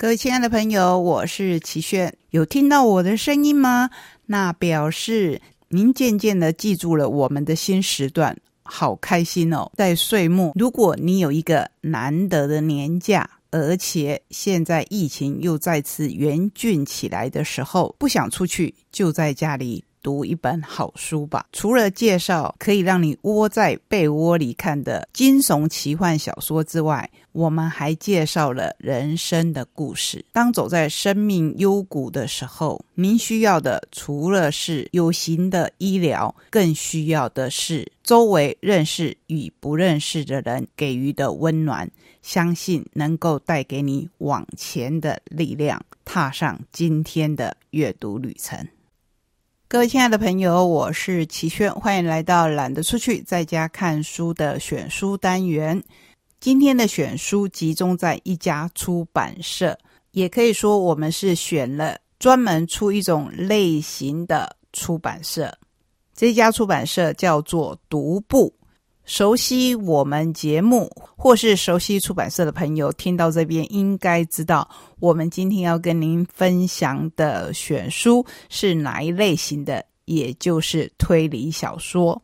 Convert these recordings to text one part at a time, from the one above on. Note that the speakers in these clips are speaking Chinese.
各位亲爱的朋友，我是齐炫，有听到我的声音吗？那表示您渐渐的记住了我们的新时段，好开心哦！在岁末，如果你有一个难得的年假，而且现在疫情又再次严峻起来的时候，不想出去，就在家里。读一本好书吧。除了介绍可以让你窝在被窝里看的惊悚奇幻小说之外，我们还介绍了人生的故事。当走在生命幽谷的时候，您需要的除了是有形的医疗，更需要的是周围认识与不认识的人给予的温暖。相信能够带给你往前的力量，踏上今天的阅读旅程。各位亲爱的朋友，我是齐轩，欢迎来到懒得出去在家看书的选书单元。今天的选书集中在一家出版社，也可以说我们是选了专门出一种类型的出版社。这家出版社叫做独步。熟悉我们节目或是熟悉出版社的朋友，听到这边应该知道，我们今天要跟您分享的选书是哪一类型的，也就是推理小说。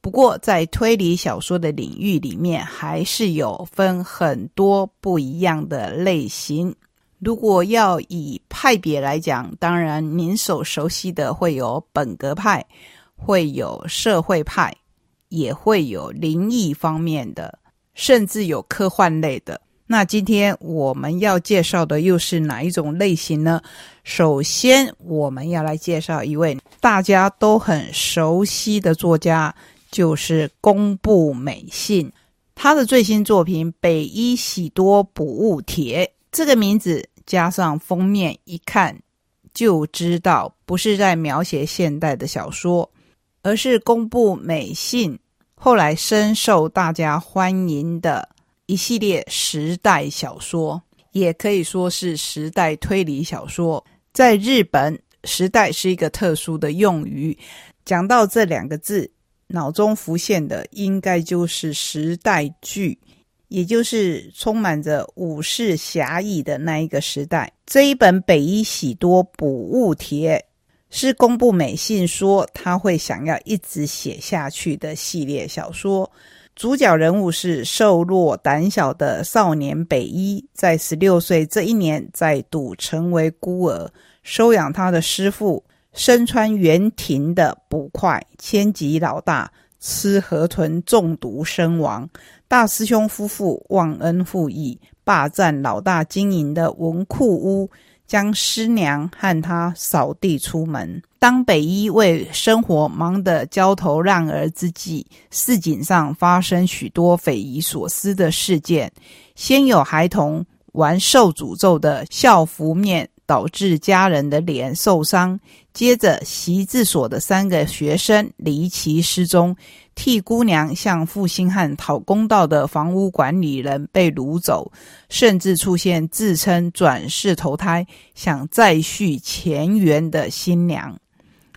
不过，在推理小说的领域里面，还是有分很多不一样的类型。如果要以派别来讲，当然您所熟悉的会有本格派，会有社会派。也会有灵异方面的，甚至有科幻类的。那今天我们要介绍的又是哪一种类型呢？首先，我们要来介绍一位大家都很熟悉的作家，就是宫部美信。他的最新作品《北一喜多补物帖》这个名字加上封面一看就知道，不是在描写现代的小说，而是宫部美信。后来深受大家欢迎的一系列时代小说，也可以说是时代推理小说。在日本，“时代”是一个特殊的用语。讲到这两个字，脑中浮现的应该就是时代剧，也就是充满着武士侠义的那一个时代。这一本《北一喜多补物帖》。是公布美信说他会想要一直写下去的系列小说，主角人物是瘦弱胆小的少年北一，在十六岁这一年再度成为孤儿，收养他的师傅身穿原庭的捕快千吉老大吃河豚中毒身亡，大师兄夫妇忘恩负义，霸占老大经营的文库屋。将师娘和他扫地出门。当北一为生活忙得焦头烂额之际，市井上发生许多匪夷所思的事件。先有孩童玩受诅咒的校服面，导致家人的脸受伤；接着习字所的三个学生离奇失踪。替姑娘向负心汉讨公道的房屋管理人被掳走，甚至出现自称转世投胎想再续前缘的新娘。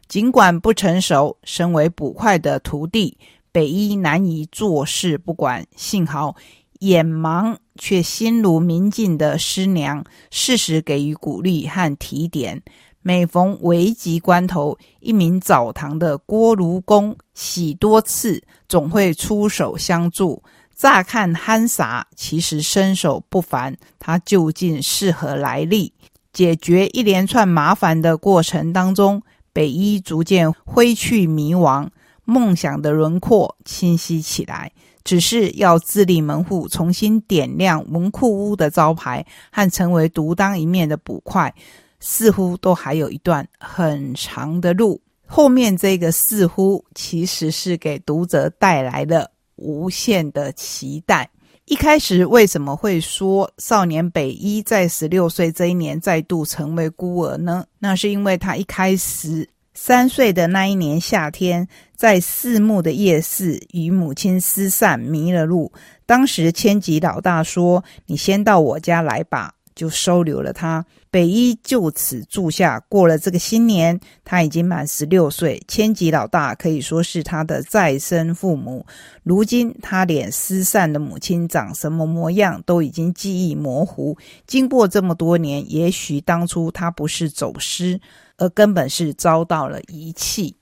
尽管不成熟，身为捕快的徒弟北一难以坐视不管。幸好眼盲却心如明镜的师娘适时给予鼓励和提点。每逢危急关头，一名澡堂的锅炉工洗多次，总会出手相助。乍看憨傻，其实身手不凡。他究竟是何来历？解决一连串麻烦的过程当中，北一逐渐挥去迷惘，梦想的轮廓清晰起来。只是要自立门户，重新点亮文库屋的招牌，和成为独当一面的捕快。似乎都还有一段很长的路。后面这个似乎其实是给读者带来了无限的期待。一开始为什么会说少年北一在十六岁这一年再度成为孤儿呢？那是因为他一开始三岁的那一年夏天，在四木的夜市与母亲失散迷了路。当时千吉老大说：“你先到我家来吧。”就收留了他。北一就此住下。过了这个新年，他已经满十六岁。千吉老大可以说是他的再生父母。如今他连失散的母亲长什么模样都已经记忆模糊。经过这么多年，也许当初他不是走失，而根本是遭到了遗弃。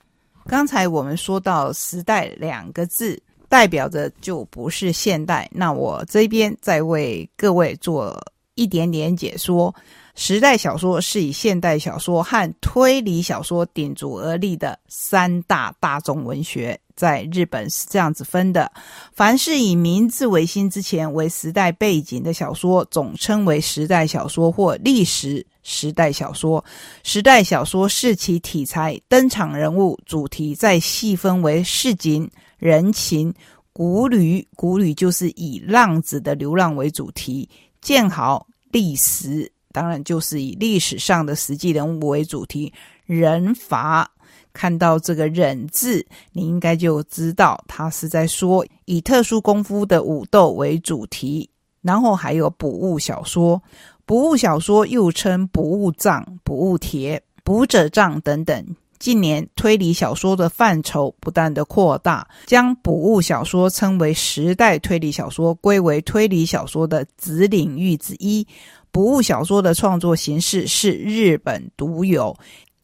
刚才我们说到“时代”两个字，代表着就不是现代。那我这边再为各位做一点点解说。时代小说是以现代小说和推理小说顶足而立的三大大众文学，在日本是这样子分的：凡是以明治维新之前为时代背景的小说，总称为时代小说或历史时代小说。时代小说是其题材、登场人物、主题再细分为市井、人情、古旅，古旅就是以浪子的流浪为主题，建豪、历史。当然，就是以历史上的实际人物为主题。忍法，看到这个“忍”字，你应该就知道他是在说以特殊功夫的武斗为主题。然后还有补物小说，补物小说又称补物藏、补物帖、补者藏等等。近年推理小说的范畴不断的扩大，将补物小说称为时代推理小说，归为推理小说的子领域之一。不物小说的创作形式是日本独有，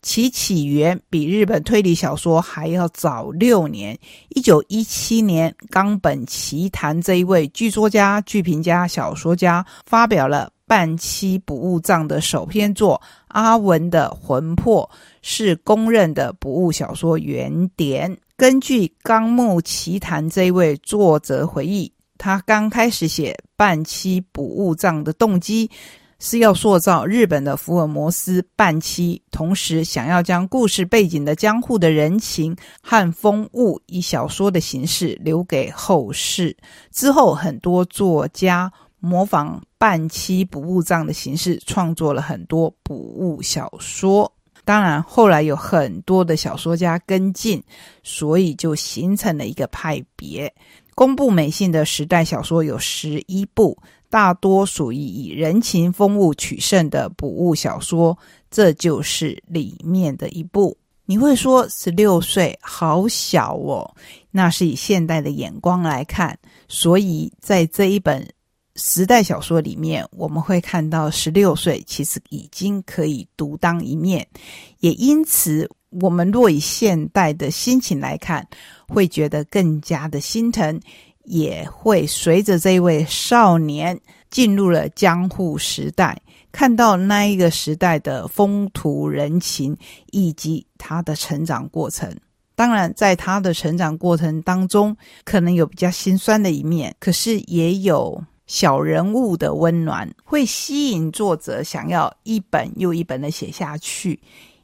其起源比日本推理小说还要早六年。一九一七年，冈本奇谈这一位剧作家、剧评家、小说家发表了半期不物藏的首篇作《阿文的魂魄》，是公认的不物小说原点。根据冈木奇谈这位作者回忆，他刚开始写半期补物藏的动机。是要塑造日本的福尔摩斯半期，同时想要将故事背景的江户的人情和风物以小说的形式留给后世。之后，很多作家模仿半期补物藏的形式，创作了很多补物小说。当然，后来有很多的小说家跟进，所以就形成了一个派别。公布美信的时代小说有十一部。大多属于以人情风物取胜的补物小说，这就是里面的一部。你会说十六岁好小哦，那是以现代的眼光来看，所以在这一本时代小说里面，我们会看到十六岁其实已经可以独当一面，也因此，我们若以现代的心情来看，会觉得更加的心疼。也会随着这位少年进入了江户时代，看到那一个时代的风土人情以及他的成长过程。当然，在他的成长过程当中，可能有比较心酸的一面，可是也有小人物的温暖，会吸引作者想要一本又一本的写下去，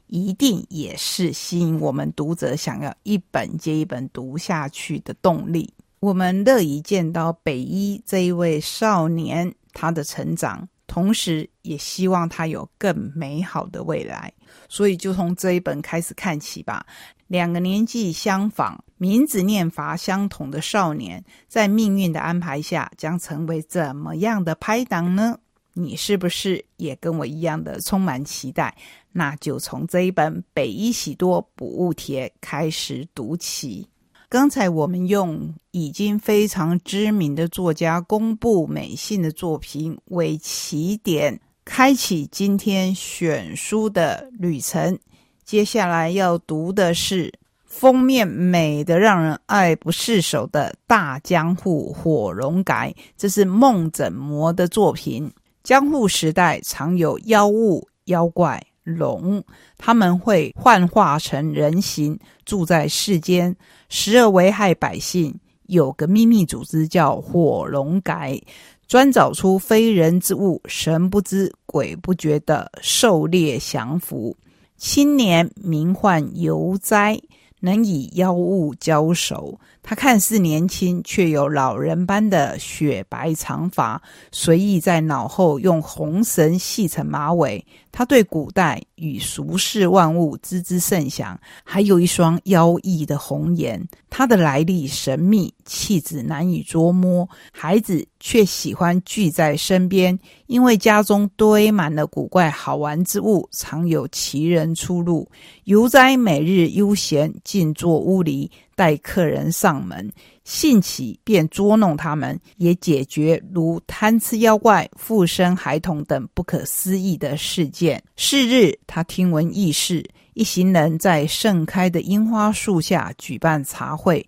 一定也是吸引我们读者想要一本接一本读下去的动力。我们乐意见到北一这一位少年他的成长，同时也希望他有更美好的未来。所以就从这一本开始看起吧。两个年纪相仿、名字念法相同的少年，在命运的安排下，将成为怎么样的拍档呢？你是不是也跟我一样的充满期待？那就从这一本《北一喜多补物帖》开始读起。刚才我们用已经非常知名的作家公布美信的作品为起点，开启今天选书的旅程。接下来要读的是封面美的让人爱不释手的大江户火龙改，这是梦枕魔的作品。江户时代常有妖物妖怪。龙，他们会幻化成人形，住在世间，时而危害百姓。有个秘密组织叫火龙改，专找出非人之物，神不知鬼不觉的狩猎降服。青年名唤游哉，能以妖物交手。他看似年轻，却有老人般的雪白长发，随意在脑后用红绳系成马尾。他对古代与俗世万物知之甚详，还有一双妖异的红颜。他的来历神秘，气质难以捉摸。孩子却喜欢聚在身边，因为家中堆满了古怪好玩之物，常有奇人出入。游哉每日悠闲，静坐屋里。待客人上门，兴起便捉弄他们，也解决如贪吃妖怪、附身孩童等不可思议的事件。是日，他听闻异事，一行人在盛开的樱花树下举办茶会，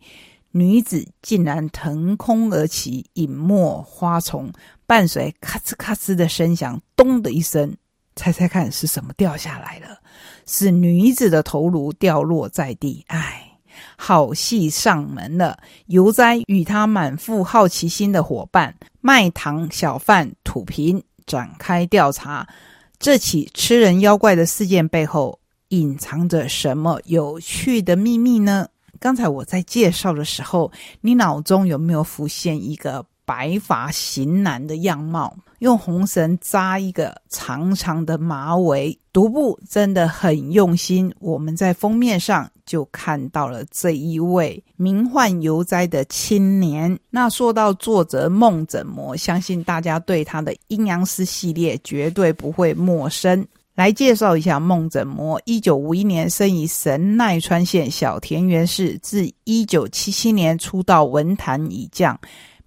女子竟然腾空而起，隐没花丛，伴随咔哧咔哧的声响，咚的一声，猜猜看是什么掉下来了？是女子的头颅掉落在地。唉。好戏上门了！游哉与他满腹好奇心的伙伴卖糖小贩土平展开调查，这起吃人妖怪的事件背后隐藏着什么有趣的秘密呢？刚才我在介绍的时候，你脑中有没有浮现一个白发型男的样貌？用红绳扎一个长长的马尾，独步真的很用心。我们在封面上就看到了这一位名唤游哉的青年。那说到作者梦枕魔，相信大家对他的阴阳师系列绝对不会陌生。来介绍一下梦枕魔：一九五一年生于神奈川县小田园市，自一九七七年出道文坛以降，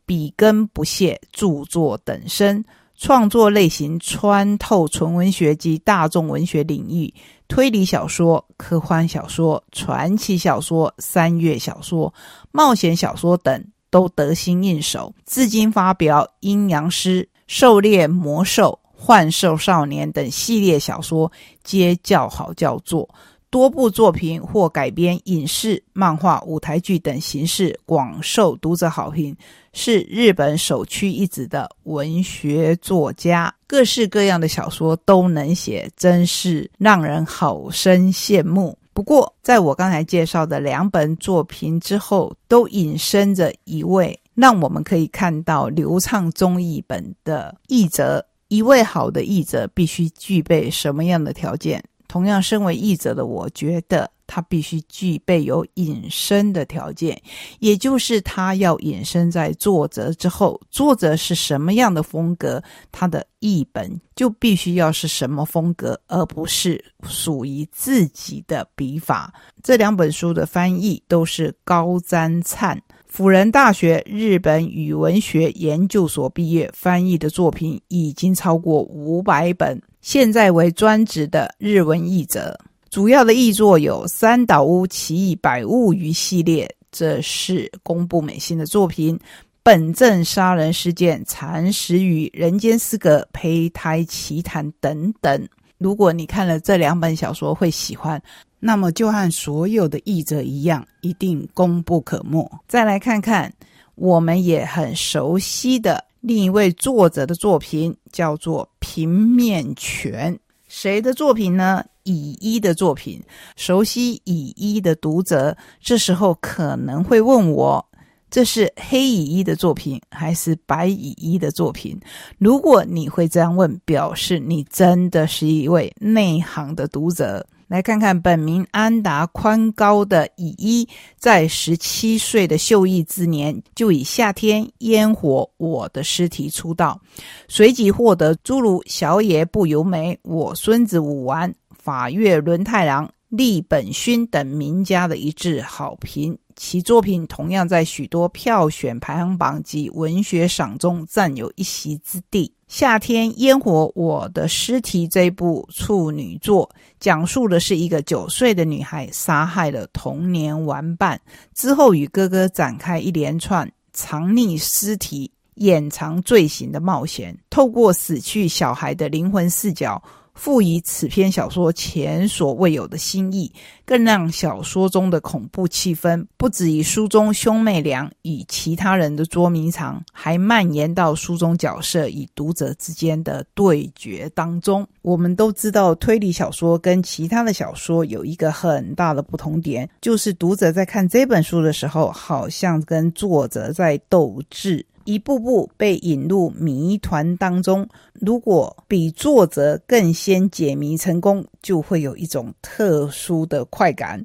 笔耕不懈，著作等身。创作类型穿透纯文学及大众文学领域，推理小说、科幻小说、传奇小说、三月小说、冒险小说等都得心应手。至今发表《阴阳师》《狩猎魔兽》《幻兽少年》等系列小说，皆叫好叫座。多部作品或改编影视、漫画、舞台剧等形式，广受读者好评，是日本首屈一指的文学作家。各式各样的小说都能写，真是让人好生羡慕。不过，在我刚才介绍的两本作品之后，都引申着一位让我们可以看到流畅中译本的译者。一位好的译者必须具备什么样的条件？同样，身为译者的我，觉得他必须具备有隐身的条件，也就是他要隐身在作者之后。作者是什么样的风格，他的译本就必须要是什么风格，而不是属于自己的笔法。这两本书的翻译都是高瞻灿，辅仁大学日本语文学研究所毕业，翻译的作品已经超过五百本。现在为专职的日文译者，主要的译作有《三岛屋奇异百物语》系列，这是公部美心的作品；《本镇杀人事件蚕食与人间失格胚胎奇谈》等等。如果你看了这两本小说会喜欢，那么就和所有的译者一样，一定功不可没。再来看看我们也很熟悉的。另一位作者的作品叫做《平面泉》，谁的作品呢？乙一的作品。熟悉乙一的读者，这时候可能会问我：这是黑乙一的作品，还是白乙一的作品？如果你会这样问，表示你真的是一位内行的读者。来看看本名安达宽高的乙一，在十七岁的秀逸之年，就以夏天烟火我的尸体出道，随即获得诸如小野不由美、我孙子武丸、法月轮太郎、立本勋等名家的一致好评。其作品同样在许多票选排行榜及文学赏中占有一席之地。夏天烟火，我的尸体这部处女作，讲述的是一个九岁的女孩杀害了童年玩伴之后，与哥哥展开一连串藏匿尸体、掩藏罪行的冒险。透过死去小孩的灵魂视角，赋予此篇小说前所未有的新意，更让小说中的恐怖气氛不止于书中兄妹俩与其他人的捉迷藏，还蔓延到书中角色与读者之间的对决当中。我们都知道，推理小说跟其他的小说有一个很大的不同点，就是读者在看这本书的时候，好像跟作者在斗智。一步步被引入谜团当中，如果比作者更先解谜成功，就会有一种特殊的快感。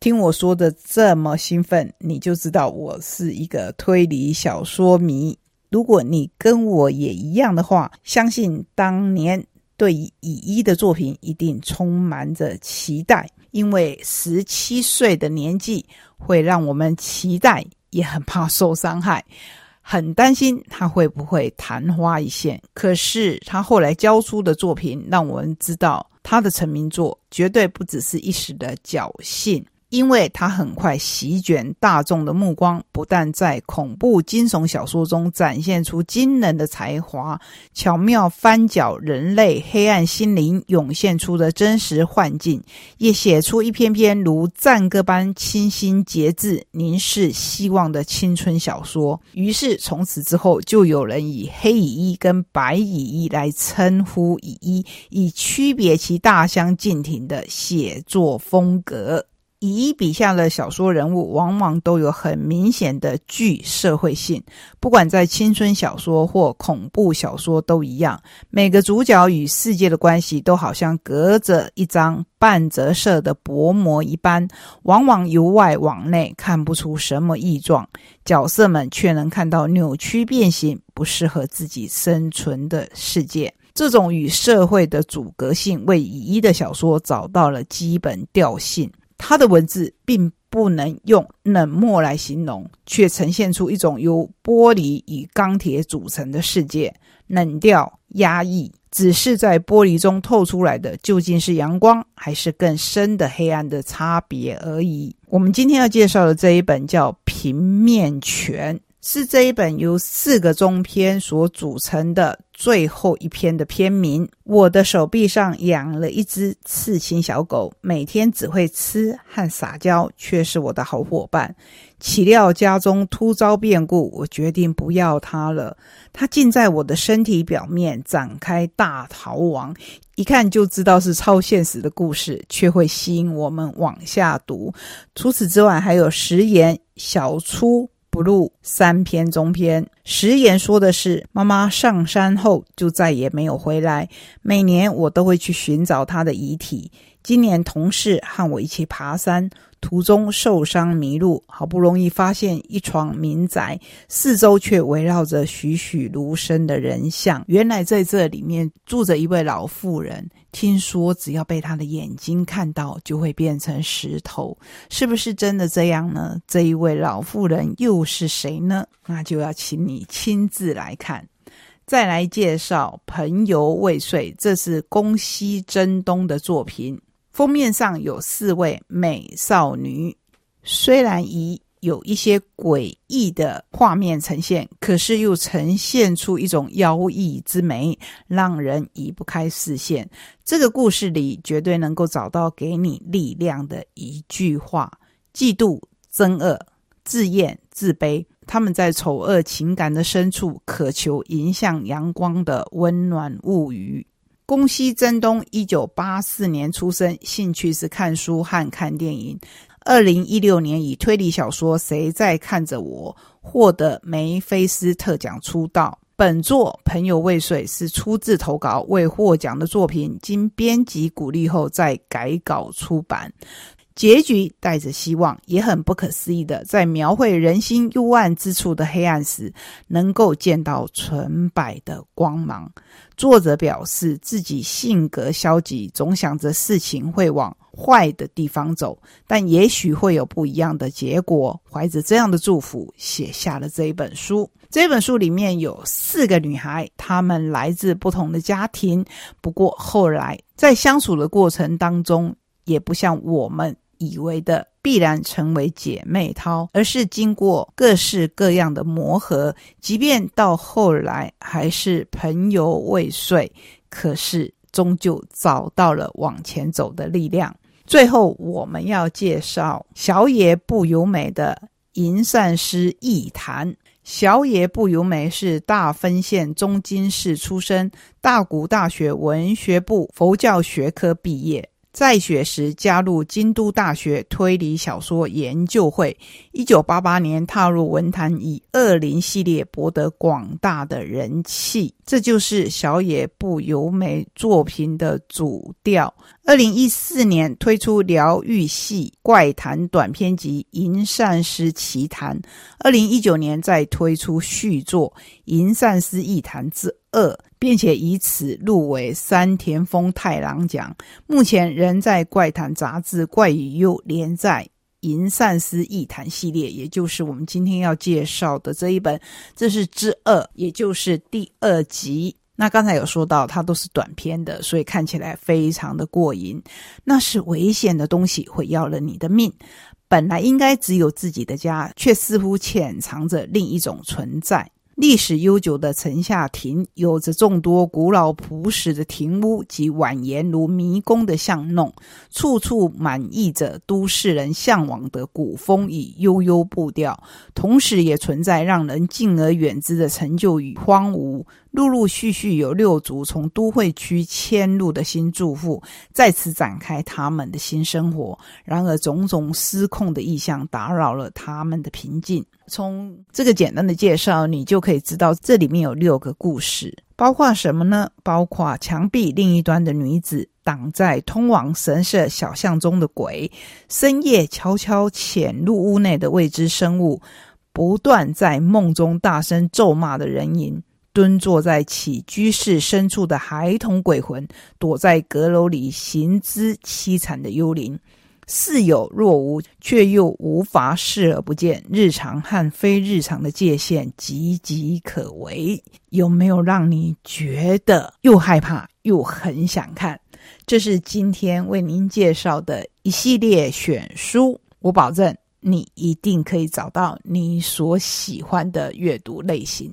听我说的这么兴奋，你就知道我是一个推理小说迷。如果你跟我也一样的话，相信当年对乙一的作品一定充满着期待，因为十七岁的年纪会让我们期待，也很怕受伤害。很担心他会不会昙花一现，可是他后来交出的作品，让我们知道他的成名作绝对不只是一时的侥幸。因为他很快席卷大众的目光，不但在恐怖惊悚小说中展现出惊人的才华，巧妙翻搅人类黑暗心灵涌现出的真实幻境，也写出一篇篇如赞歌般清新节制、凝视希望的青春小说。于是，从此之后，就有人以黑蚁衣跟白蚁衣来称呼蚁衣，以区别其大相径庭的写作风格。乙笔下的小说人物往往都有很明显的具社会性，不管在青春小说或恐怖小说都一样。每个主角与世界的关系都好像隔着一张半折射的薄膜一般，往往由外往内看不出什么异状，角色们却能看到扭曲变形、不适合自己生存的世界。这种与社会的阻隔性，为乙一的小说找到了基本调性。他的文字并不能用冷漠来形容，却呈现出一种由玻璃与钢铁组成的世界，冷调压抑。只是在玻璃中透出来的究竟是阳光，还是更深的黑暗的差别而已。我们今天要介绍的这一本叫《平面拳》。是这一本由四个中篇所组成的最后一篇的篇名。我的手臂上养了一只刺青小狗，每天只会吃和撒娇，却是我的好伙伴。岂料家中突遭变故，我决定不要它了。它竟在我的身体表面展开大逃亡，一看就知道是超现实的故事，却会吸引我们往下读。除此之外，还有食言、小初。不入三篇中篇，食言说的是妈妈上山后就再也没有回来。每年我都会去寻找她的遗体。今年同事和我一起爬山。途中受伤迷路，好不容易发现一幢民宅，四周却围绕着栩栩如生的人像。原来在这里面住着一位老妇人。听说只要被他的眼睛看到，就会变成石头。是不是真的这样呢？这一位老妇人又是谁呢？那就要请你亲自来看。再来介绍《朋游未遂》，这是宫西真东的作品。封面上有四位美少女，虽然以有一些诡异的画面呈现，可是又呈现出一种妖异之美，让人移不开视线。这个故事里绝对能够找到给你力量的一句话：嫉妒、憎恶、自厌、自卑，他们在丑恶情感的深处，渴求迎向阳光的温暖物语。宫西真东，一九八四年出生，兴趣是看书和看电影。二零一六年以推理小说《谁在看着我》获得梅菲斯特奖出道。本作《朋友未遂》是出自投稿未获奖的作品，经编辑鼓励后再改稿出版。结局带着希望，也很不可思议的，在描绘人心幽暗之处的黑暗时，能够见到纯白的光芒。作者表示自己性格消极，总想着事情会往坏的地方走，但也许会有不一样的结果。怀着这样的祝福，写下了这一本书。这本书里面有四个女孩，她们来自不同的家庭，不过后来在相处的过程当中，也不像我们。以为的必然成为姐妹淘，而是经过各式各样的磨合，即便到后来还是朋友未遂，可是终究找到了往前走的力量。最后，我们要介绍小野不由美的《吟善诗一谈》。小野不由美是大分县中津市出身，大谷大学文学部佛教学科毕业。在学时加入京都大学推理小说研究会，一九八八年踏入文坛，以《恶灵》系列博得广大的人气。这就是小野不由美作品的主调。二零一四年推出疗愈系怪谈短篇集《银善师奇谈》，二零一九年再推出续作《银善师异谈之二》。并且以此入围山田丰太郎奖。目前仍在《怪谈》杂志《怪与幽》连载《银善司异谈》系列，也就是我们今天要介绍的这一本。这是之二，也就是第二集。那刚才有说到，它都是短篇的，所以看起来非常的过瘾。那是危险的东西会要了你的命。本来应该只有自己的家，却似乎潜藏着另一种存在。历史悠久的城下亭，有着众多古老朴实的亭屋及蜿蜒如迷宫的巷弄，处处满溢着都市人向往的古风与悠悠步调，同时也存在让人敬而远之的陈旧与荒芜。陆陆续续有六族从都会区迁入的新住户，在此展开他们的新生活。然而，种种失控的意象打扰了他们的平静。从这个简单的介绍，你就可以知道这里面有六个故事，包括什么呢？包括墙壁另一端的女子，挡在通往神社小巷中的鬼，深夜悄悄潜入屋内的未知生物，不断在梦中大声咒骂的人影。蹲坐在起居室深处的孩童鬼魂，躲在阁楼里行之凄惨的幽灵，似有若无，却又无法视而不见。日常和非日常的界限岌岌可危，有没有让你觉得又害怕又很想看？这是今天为您介绍的一系列选书，我保证你一定可以找到你所喜欢的阅读类型。